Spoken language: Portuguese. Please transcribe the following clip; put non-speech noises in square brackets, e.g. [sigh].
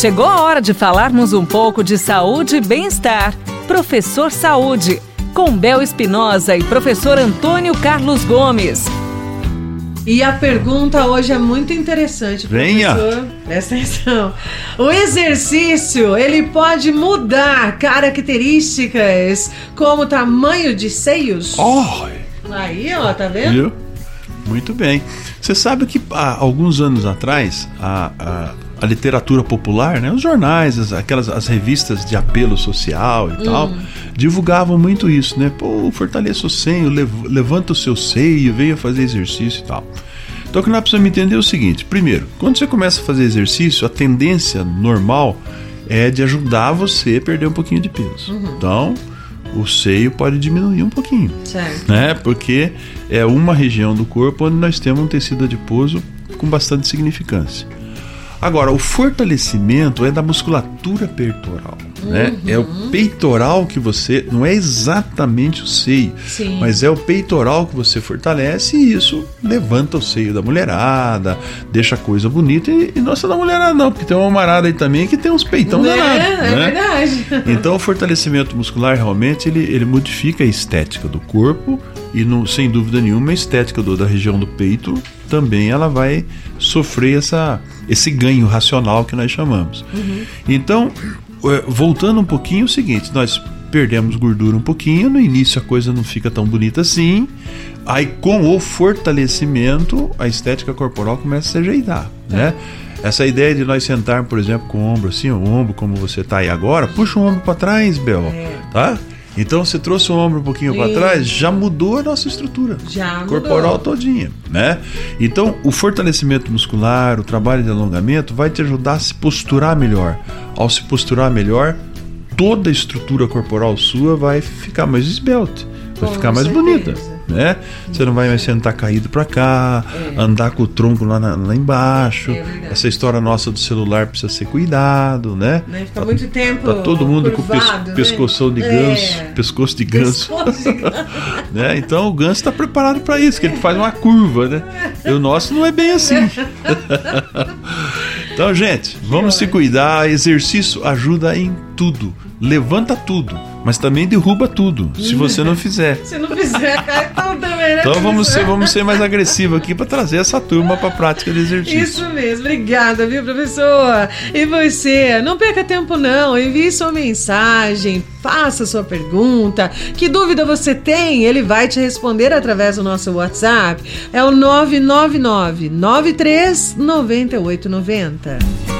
Chegou a hora de falarmos um pouco de saúde e bem-estar. Professor Saúde, com Bel Espinosa e professor Antônio Carlos Gomes. E a pergunta hoje é muito interessante, Venha. professor. Presta atenção. O exercício, ele pode mudar características como tamanho de seios? Oh, Aí, ó, tá vendo? viu? Muito bem. Você sabe que há alguns anos atrás, a, a, a literatura popular, né, os jornais, as, aquelas as revistas de apelo social e tal, divulgavam muito isso, né? Pô, fortaleça o seio, lev- levanta o seu seio, venha fazer exercício e tal. Então o que nós precisamos entender é o seguinte: primeiro, quando você começa a fazer exercício, a tendência normal é de ajudar você a perder um pouquinho de peso. Então, o seio pode diminuir um pouquinho Certo. né? Porque é uma região do corpo onde nós temos um tecido adiposo com bastante significância. Agora, o fortalecimento é da musculatura peitoral, né? É o peitoral que você, não é exatamente o seio, Sim. mas é o peitoral que você fortalece e isso levanta o seio da mulherada, deixa a coisa bonita e, e não é só da mulherada não, porque tem uma marada aí também que tem uns peitão Né? danados, É né? verdade. [laughs] Então, o fortalecimento muscular realmente ele, ele modifica a estética do corpo e, não, sem dúvida nenhuma, a estética do- da região do peito também ela vai sofrer essa, esse ganho racional que nós chamamos. Então, eh, voltando um pouquinho, é o seguinte: nós perdemos gordura um pouquinho, no início a coisa não fica tão bonita assim. Aí, com o fortalecimento, a estética corporal começa a se ajeitar, né? Essa ideia de nós sentarmos, por exemplo, com o ombro assim, o ombro como você tá aí agora, puxa o ombro para trás, Bel, É. tá? Então você trouxe o ombro um pouquinho para trás, já mudou a nossa estrutura Já mudou. corporal todinha, né? Então, o fortalecimento muscular, o trabalho de alongamento vai te ajudar a se posturar melhor. Ao se posturar melhor, toda a estrutura corporal sua vai ficar mais esbelta, vai Com ficar mais certeza. bonita, né? Você não vai mais sentar caído para cá, andar com o tronco lá, na- lá embaixo. É verdade. Essa história nossa do celular precisa ser cuidado, né? Né? Fica muito tempo Tá todo mundo com pes curvado, né? pescoção de É. ganso, pescoço de ganso Pescoço de ganso. [laughs] né? Então o ganso está preparado para isso, que ele faz uma curva, né? E o nosso não é bem assim. [laughs] então, gente, vamos se cuidar. Exercício ajuda em tudo. Levanta tudo, mas também derruba tudo, se você não fizer. [laughs] Se não fizer, cai tudo também, né? Então vamos ser, vamos ser mais agressivos aqui para trazer essa turma para a prática de exercício. Isso mesmo, obrigada, viu, professor? E você, não perca tempo não, envie sua mensagem, faça sua pergunta. Que dúvida você tem? Ele vai te responder através do nosso WhatsApp. É o 999 93 9890.